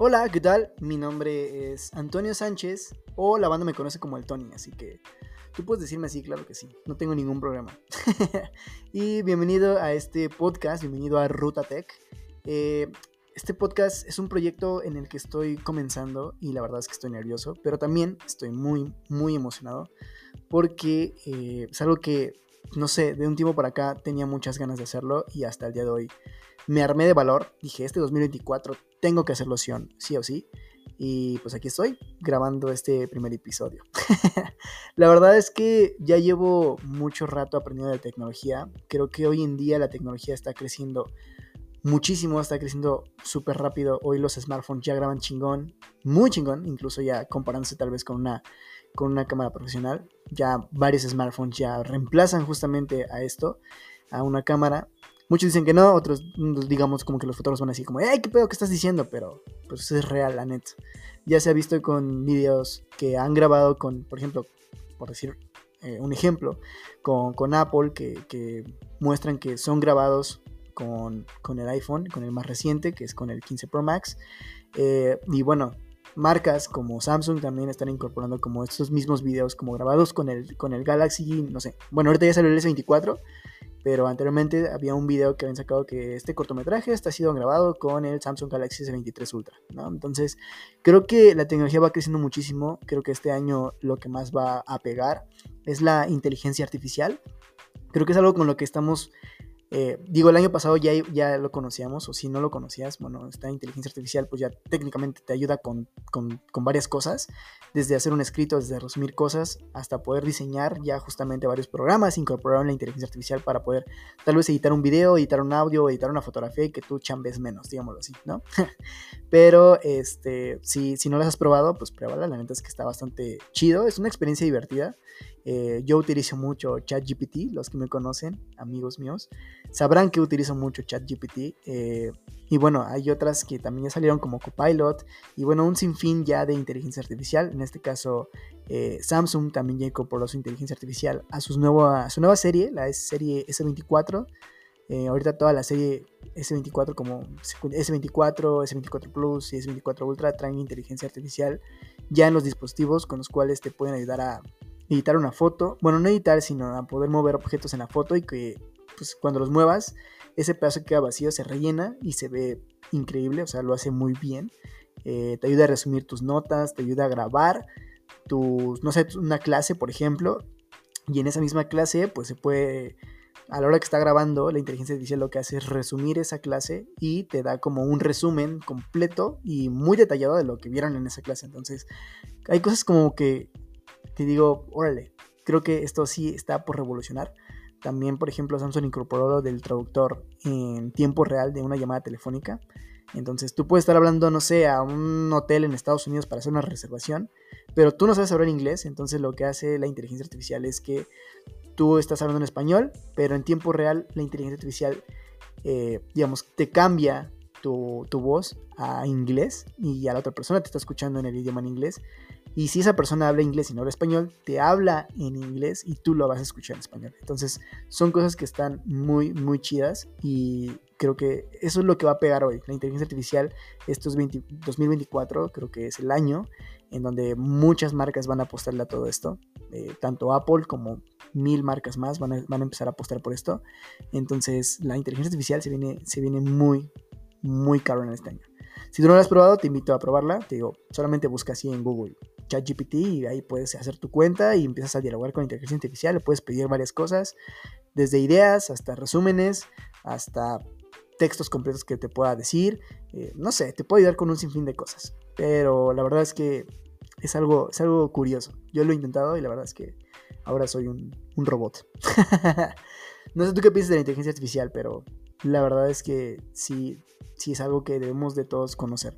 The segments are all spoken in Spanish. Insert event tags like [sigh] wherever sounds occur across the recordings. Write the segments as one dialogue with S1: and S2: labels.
S1: Hola, ¿qué tal? Mi nombre es Antonio Sánchez o la banda me conoce como el Tony, así que tú puedes decirme así, claro que sí, no tengo ningún problema. [laughs] y bienvenido a este podcast, bienvenido a Ruta Tech. Eh, este podcast es un proyecto en el que estoy comenzando y la verdad es que estoy nervioso, pero también estoy muy, muy emocionado porque eh, es algo que, no sé, de un tiempo para acá tenía muchas ganas de hacerlo y hasta el día de hoy me armé de valor, dije, este 2024 tengo que hacerlo sí o sí. Y pues aquí estoy grabando este primer episodio. [laughs] la verdad es que ya llevo mucho rato aprendiendo de tecnología. Creo que hoy en día la tecnología está creciendo muchísimo, está creciendo súper rápido. Hoy los smartphones ya graban chingón, muy chingón, incluso ya comparándose tal vez con una, con una cámara profesional. Ya varios smartphones ya reemplazan justamente a esto, a una cámara. Muchos dicen que no, otros mm, digamos como que los fotógrafos van así como, ¡ay, qué pedo que estás diciendo! Pero pues es real, la net. Ya se ha visto con videos que han grabado con, por ejemplo, por decir eh, un ejemplo, con, con Apple, que, muestran que son grabados con, con, el iPhone, con el más reciente, que es con el 15 Pro Max. Eh, y bueno, marcas como Samsung también están incorporando como estos mismos videos como grabados con el, con el Galaxy, no sé. Bueno, ahorita ya salió el S24 pero anteriormente había un video que habían sacado que este cortometraje está sido grabado con el Samsung Galaxy S23 Ultra, ¿no? Entonces, creo que la tecnología va creciendo muchísimo, creo que este año lo que más va a pegar es la inteligencia artificial. Creo que es algo con lo que estamos eh, digo, el año pasado ya, ya lo conocíamos, o si no lo conocías, bueno, esta inteligencia artificial pues ya técnicamente te ayuda con, con, con, varias cosas, desde hacer un escrito, desde resumir cosas, hasta poder diseñar ya justamente varios programas, incorporaron la inteligencia artificial para poder tal vez editar un video, editar un audio, editar una fotografía y que tú chambes menos, digámoslo así, ¿no? [laughs] Pero, este, si, si no las has probado, pues pruébala, la neta es que está bastante chido, es una experiencia divertida. Eh, yo utilizo mucho ChatGPT, los que me conocen, amigos míos, sabrán que utilizo mucho ChatGPT. Eh, y bueno, hay otras que también ya salieron como Copilot. Y bueno, un sinfín ya de inteligencia artificial. En este caso, eh, Samsung también ya incorporó su inteligencia artificial a, sus a su nueva serie, la serie S24. ahorita toda la serie S24 como S24, S24 Plus y S24 Ultra traen inteligencia artificial ya en los dispositivos con los cuales te pueden ayudar a editar una foto, bueno, no editar, sino a poder mover objetos en la foto y que pues, cuando los muevas, ese pedazo que queda vacío se rellena y se ve increíble, o sea, lo hace muy bien. Eh, te ayuda a resumir tus notas, te ayuda a grabar tus, no sé, una clase, por ejemplo, y en esa misma clase, pues se puede, a la hora que está grabando, la inteligencia artificial lo que hace es resumir esa clase y te da como un resumen completo y muy detallado de lo que vieron en esa clase. Entonces, hay cosas como que te digo, órale, creo que esto sí está por revolucionar. También, por ejemplo, Samsung incorporó lo del traductor en tiempo real de una llamada telefónica. Entonces tú puedes estar hablando, no sé, a un hotel en Estados Unidos para hacer una reservación, pero tú no sabes hablar inglés, entonces lo que hace la inteligencia artificial es que tú estás hablando en español, pero en tiempo real la inteligencia artificial, eh, digamos, te cambia tu, tu, voz a inglés y a la otra persona te está escuchando en el idioma en inglés y si esa persona habla inglés y no habla español, te habla en inglés y tú lo vas a escuchar en español. Entonces, son cosas que están muy, muy chidas y creo que eso es lo que va a pegar hoy. La inteligencia artificial, estos 2024, creo que es el año en donde muchas marcas van a apostarle a todo esto. Eh, tanto Apple como mil marcas más van a, empezar a apostar por esto. Entonces, la inteligencia artificial se viene, se viene muy, muy caro en este año. Si tú no lo has probado, te invito a probarla. Te digo, solamente busca así en Google ChatGPT y ahí puedes hacer tu cuenta y empiezas a dialogar con inteligencia artificial, le puedes pedir varias cosas, desde ideas hasta resúmenes, hasta textos completos que te pueda decir, eh, no sé, te puede ayudar con un sinfín de cosas, pero la verdad es que es algo, es algo curioso, yo lo he intentado y la verdad es que ahora soy un, robot. [laughs] no sé tú qué piensas de la inteligencia artificial, pero la verdad es que sí, sí es algo que debemos de todos conocer.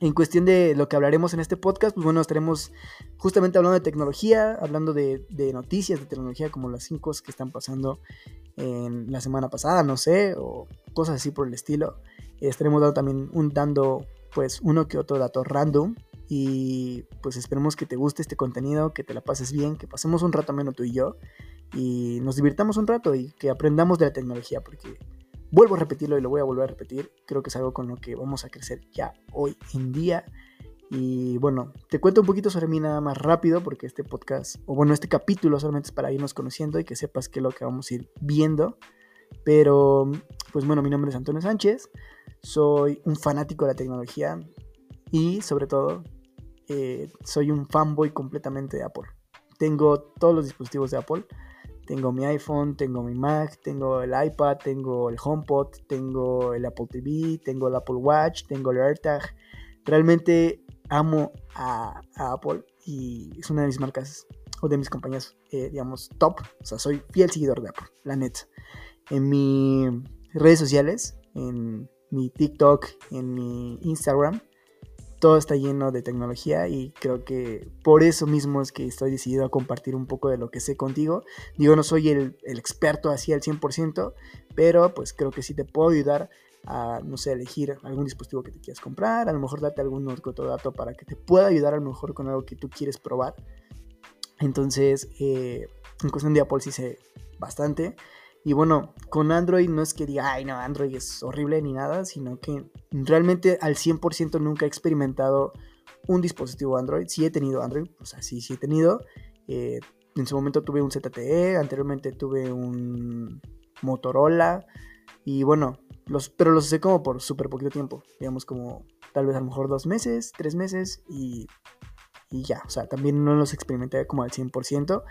S1: En cuestión de lo que hablaremos en este podcast, pues bueno, estaremos justamente hablando de tecnología, hablando de, noticias de tecnología como las 5 que están pasando en la semana pasada, no sé, o cosas así por el estilo. Estaremos dando también un, dando pues uno que otro dato random y pues esperemos que te guste este contenido, que te la pases bien, que pasemos un rato menos tú y yo y nos divirtamos un rato y que aprendamos de la tecnología porque vuelvo a repetirlo y lo voy a volver a repetir. Creo que es algo con lo que vamos a crecer ya hoy en día. Y bueno, te cuento un poquito sobre mí nada más rápido, porque este podcast, o bueno, este capítulo solamente es para irnos conociendo y que sepas qué es lo que vamos a ir viendo. Pero, pues bueno, mi nombre es Antonio Sánchez, soy un fanático de la tecnología y sobre todo eh, soy un fanboy completamente de Apple. Tengo todos los dispositivos de Apple. Tengo mi iPhone, tengo mi Mac, tengo el iPad, tengo el HomePod, tengo el Apple TV, tengo el Apple Watch, tengo el AirTag. Realmente amo a, Apple y es una de mis marcas o de mis compañías, eh, digamos, top. O sea, soy fiel seguidor de Apple, la neta. En mis redes sociales, en mi TikTok, en mi Instagram, todo está lleno de tecnología y creo que por eso mismo es que estoy decidido a compartir un poco de lo que sé contigo. Digo, no soy el, experto así al 100%, pero pues creo que sí te puedo ayudar a, no sé, elegir algún dispositivo que te quieras comprar, a lo mejor darte algún otro dato para que te pueda ayudar a lo mejor con algo que tú quieres probar. Entonces, eh, en cuestión de Apple sí sé bastante. Y bueno, con Android no es que diga, ay no, Android es horrible ni nada, sino que realmente al 100% nunca he experimentado un dispositivo Android. Sí he tenido Android, o sea, sí, sí he tenido. Eh, en su momento tuve un ZTE, anteriormente tuve un Motorola. Y bueno, los, pero los usé como por súper poquito tiempo. Digamos como tal vez a lo mejor dos meses, tres meses y, y ya. O sea, también no los experimenté como al 100%.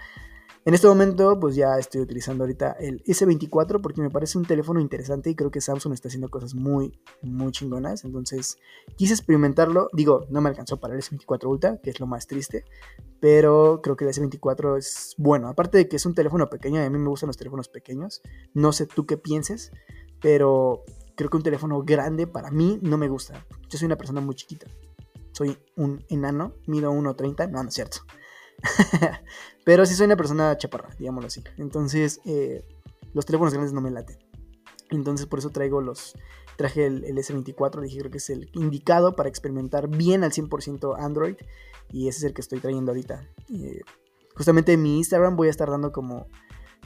S1: En este momento, pues ya estoy utilizando ahorita el S24 porque me parece un teléfono interesante y creo que Samsung está haciendo cosas muy, muy chingonas. Entonces, quise experimentarlo. Digo, no me alcanzó para el S24 Ultra, que es lo más triste, pero creo que el S24 es bueno. Aparte de que es un teléfono pequeño, a mí me gustan los teléfonos pequeños. No sé tú qué pienses, pero creo que un teléfono grande para mí no me gusta. Yo soy una persona muy chiquita. Soy un enano, mido 1.30, no, no es cierto. [laughs] Pero sí soy una persona chaparra, digámoslo así. Entonces, eh, los teléfonos grandes no me laten. Entonces, por eso traigo los. Traje el, S24, dije creo que es el indicado para experimentar bien al 100% Android. Y ese es el que estoy trayendo ahorita. Eh, justamente en mi Instagram voy a estar dando como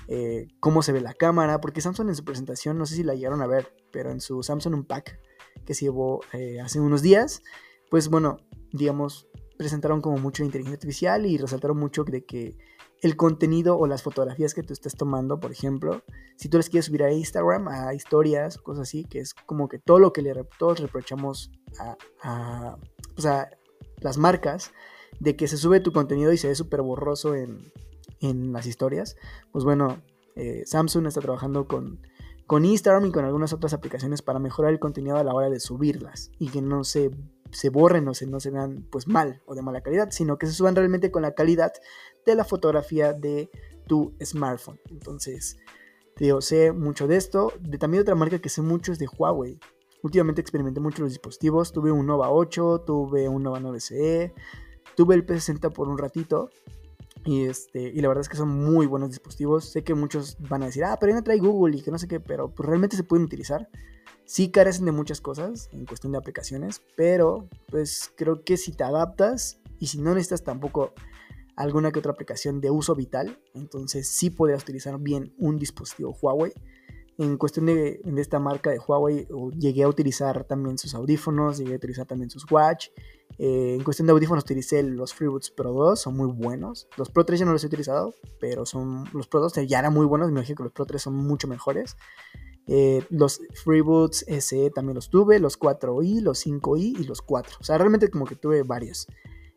S1: eh, cómo se ve la cámara, porque Samsung en su presentación, no sé si la llegaron a ver, pero en su Samsung Unpack que se llevó hace unos días, pues bueno, digamos, presentaron como mucho inteligencia artificial y resaltaron mucho de que el contenido o las fotografías que tú estés tomando, por ejemplo, si tú les quieres subir a Instagram, a historias, cosas así, que es como que todo lo que le, todos reprochamos a, pues a, las marcas, de que se sube tu contenido y se ve súper borroso en, en, las historias, pues bueno, eh, Samsung está trabajando con, con Instagram y con algunas otras aplicaciones para mejorar el contenido a la hora de subirlas y que no se se borren o se, no se vean pues mal o de mala calidad, sino que se suban realmente con la calidad de la fotografía de tu smartphone. Entonces, te digo, sé mucho de esto. De, también otra marca que sé mucho es de Huawei. Últimamente experimenté mucho los dispositivos. Tuve un Nova 8, tuve un Nova 9 CE, tuve el P60 por un ratito. Y, este, y la verdad es que son muy buenos dispositivos. Sé que muchos van a decir, ah, pero ya no trae Google y que no sé qué, pero pues realmente se pueden utilizar. Sí carecen de muchas cosas en cuestión de aplicaciones, pero pues creo que si te adaptas y si no necesitas tampoco alguna que otra aplicación de uso vital, entonces sí podrías utilizar bien un dispositivo Huawei. En cuestión de, esta marca de Huawei, llegué a utilizar también sus audífonos, llegué a utilizar también sus watch. Eh, en cuestión de audífonos utilicé los FreeBoots Pro 2, son muy buenos. Los Pro 3 ya no los he utilizado, pero son los Pro 2 ya eran muy buenos, me imagino que los Pro 3 son mucho mejores. Eh, los FreeBoots SE también los tuve, los 4i, los 5i y los 4. O sea, realmente como que tuve varios.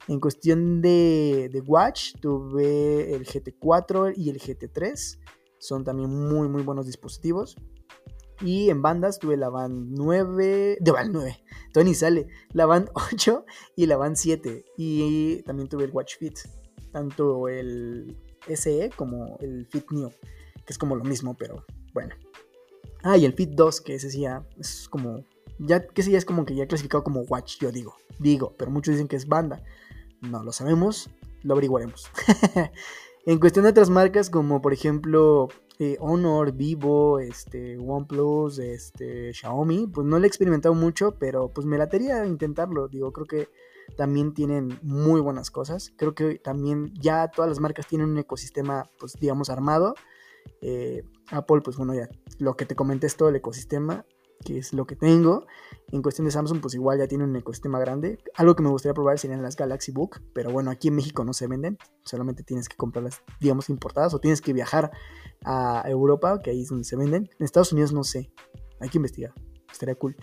S1: En cuestión de, de Watch, tuve el GT4 y el GT3. Son también muy, muy buenos dispositivos. Y en bandas tuve la Band 9, de Band 9, Tony sale, la Band [laughs] 8 y la Band 7. Y también tuve el Watch Fit, tanto el SE como el Fit New, que es como lo mismo, pero bueno. Ah, y el Fit 2, que ese sí ya es como. Ya, que ese ya es como que ya clasificado como Watch, yo digo. Digo, pero muchos dicen que es banda. No lo sabemos, lo averiguaremos. [laughs] en cuestión de otras marcas, como por ejemplo eh, Honor, Vivo, este, OnePlus, este, Xiaomi, pues no le he experimentado mucho, pero pues me latería intentarlo. Digo, creo que también tienen muy buenas cosas. Creo que también ya todas las marcas tienen un ecosistema, pues digamos, armado Eh, Apple, pues bueno, ya lo que te comenté es todo el ecosistema, que es lo que tengo. En cuestión de Samsung, pues igual ya tiene un ecosistema grande. Algo que me gustaría probar serían las Galaxy Book, pero bueno, aquí en México no se venden, solamente tienes que comprarlas, digamos, importadas o tienes que viajar a Europa, que ahí es donde se venden. En Estados Unidos no sé, hay que investigar, estaría cool.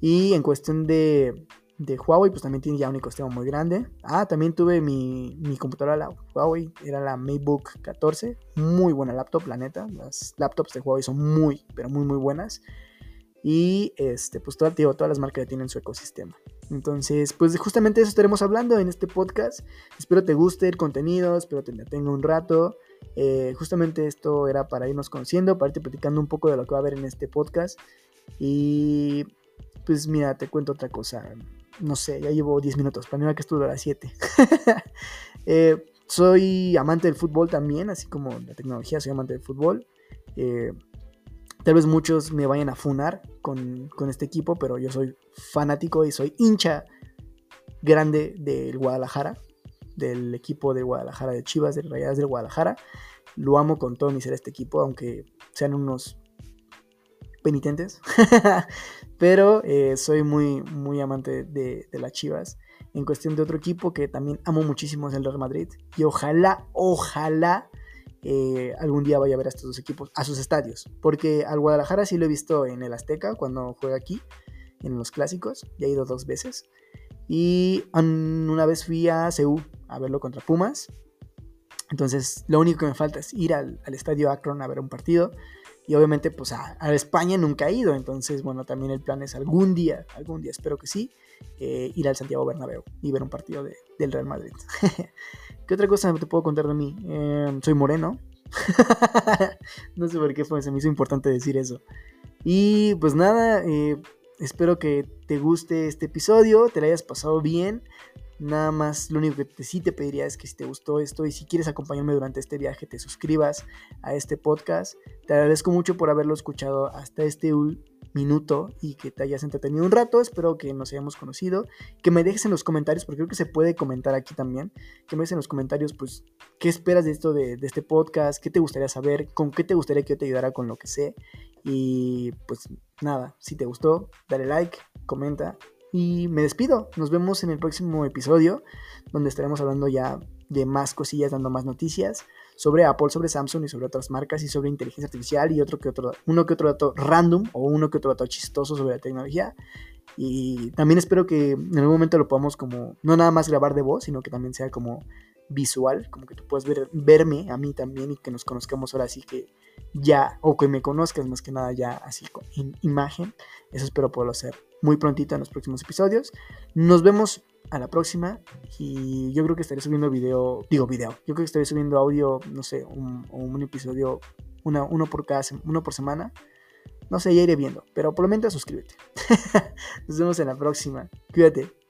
S1: Y en cuestión de, de Huawei, pues también tiene ya un ecosistema muy grande. Ah, también tuve mi, mi computadora, la Huawei, era la MateBook 14. Muy buena laptop, la neta. Las laptops de Huawei son muy, pero muy, muy buenas. Y este, pues todo, tío, todas las marcas tienen su ecosistema. Entonces, pues justamente eso estaremos hablando en este podcast. Espero te guste el contenido, espero te tenga un rato. Eh, justamente esto era para irnos conociendo, para irte platicando un poco de lo que va a haber en este podcast. Y pues mira, te cuento otra cosa no sé, ya llevo 10 minutos, planeaba que esto las 7. Eh, soy amante del fútbol también, así como la tecnología, soy amante del fútbol. Eh, tal vez muchos me vayan a funar con, este equipo, pero yo soy fanático y soy hincha grande del Guadalajara, del equipo de Guadalajara, de Chivas, de Rayadas del Guadalajara. Lo amo con todo mi ser este equipo, aunque sean unos penitentes. [laughs] Pero eh, soy muy, muy amante de, las Chivas. En cuestión de otro equipo que también amo muchísimo es el Real Madrid. Y ojalá, ojalá eh, algún día vaya a ver a estos dos equipos, a sus estadios. Porque al Guadalajara sí lo he visto en el Azteca cuando juega aquí, en los clásicos. Ya he ido dos veces. Y una vez fui a Ceú a verlo contra Pumas. Entonces lo único que me falta es ir al, al estadio Akron a ver un partido. Y obviamente, pues a, España nunca ha ido. Entonces, bueno, también el plan es algún día, algún día, espero que sí, eh, ir al Santiago Bernabéu y ver un partido del Real Madrid. [laughs] ¿Qué otra cosa te puedo contar de mí? Em, soy moreno. [laughs] no sé por qué fue, se me hizo importante decir eso. Y pues nada, eh, espero que te guste este episodio, te lo hayas pasado bien. Nada más, lo único que sí te pediría es que si te gustó esto y si quieres acompañarme durante este viaje, te suscribas a este podcast. Te agradezco mucho por haberlo escuchado hasta este minuto y que te hayas entretenido un rato. Espero que nos hayamos conocido. Que me dejes en los comentarios, porque creo que se puede comentar aquí también. Que me dejes en los comentarios, pues, qué esperas de esto de este podcast, qué te gustaría saber, con qué te gustaría que yo te ayudara con lo que sé. Y pues nada, si te gustó, dale like, comenta y me despido. Nos vemos en el próximo episodio, donde estaremos hablando ya de más cosillas, dando más noticias sobre Apple, sobre Samsung y sobre otras marcas y sobre inteligencia artificial y otro que otro, uno que otro dato random o uno que otro dato chistoso sobre la tecnología. Y también espero que en algún momento lo podamos como, no nada más grabar de voz, sino que también sea como visual, como que tú puedas ver, verme a mí también y que nos conozcamos ahora así que ya, o que me conozcas más que nada ya así en imagen. Eso espero poderlo hacer muy prontito en los próximos episodios. Nos vemos a la próxima y yo creo que estaré subiendo video, digo video, yo creo que estaré subiendo audio, no sé, un, un episodio, una, uno, por cada, uno por semana. No sé, ya iré viendo, pero por lo menos suscríbete. [laughs] Nos vemos en la próxima. Cuídate.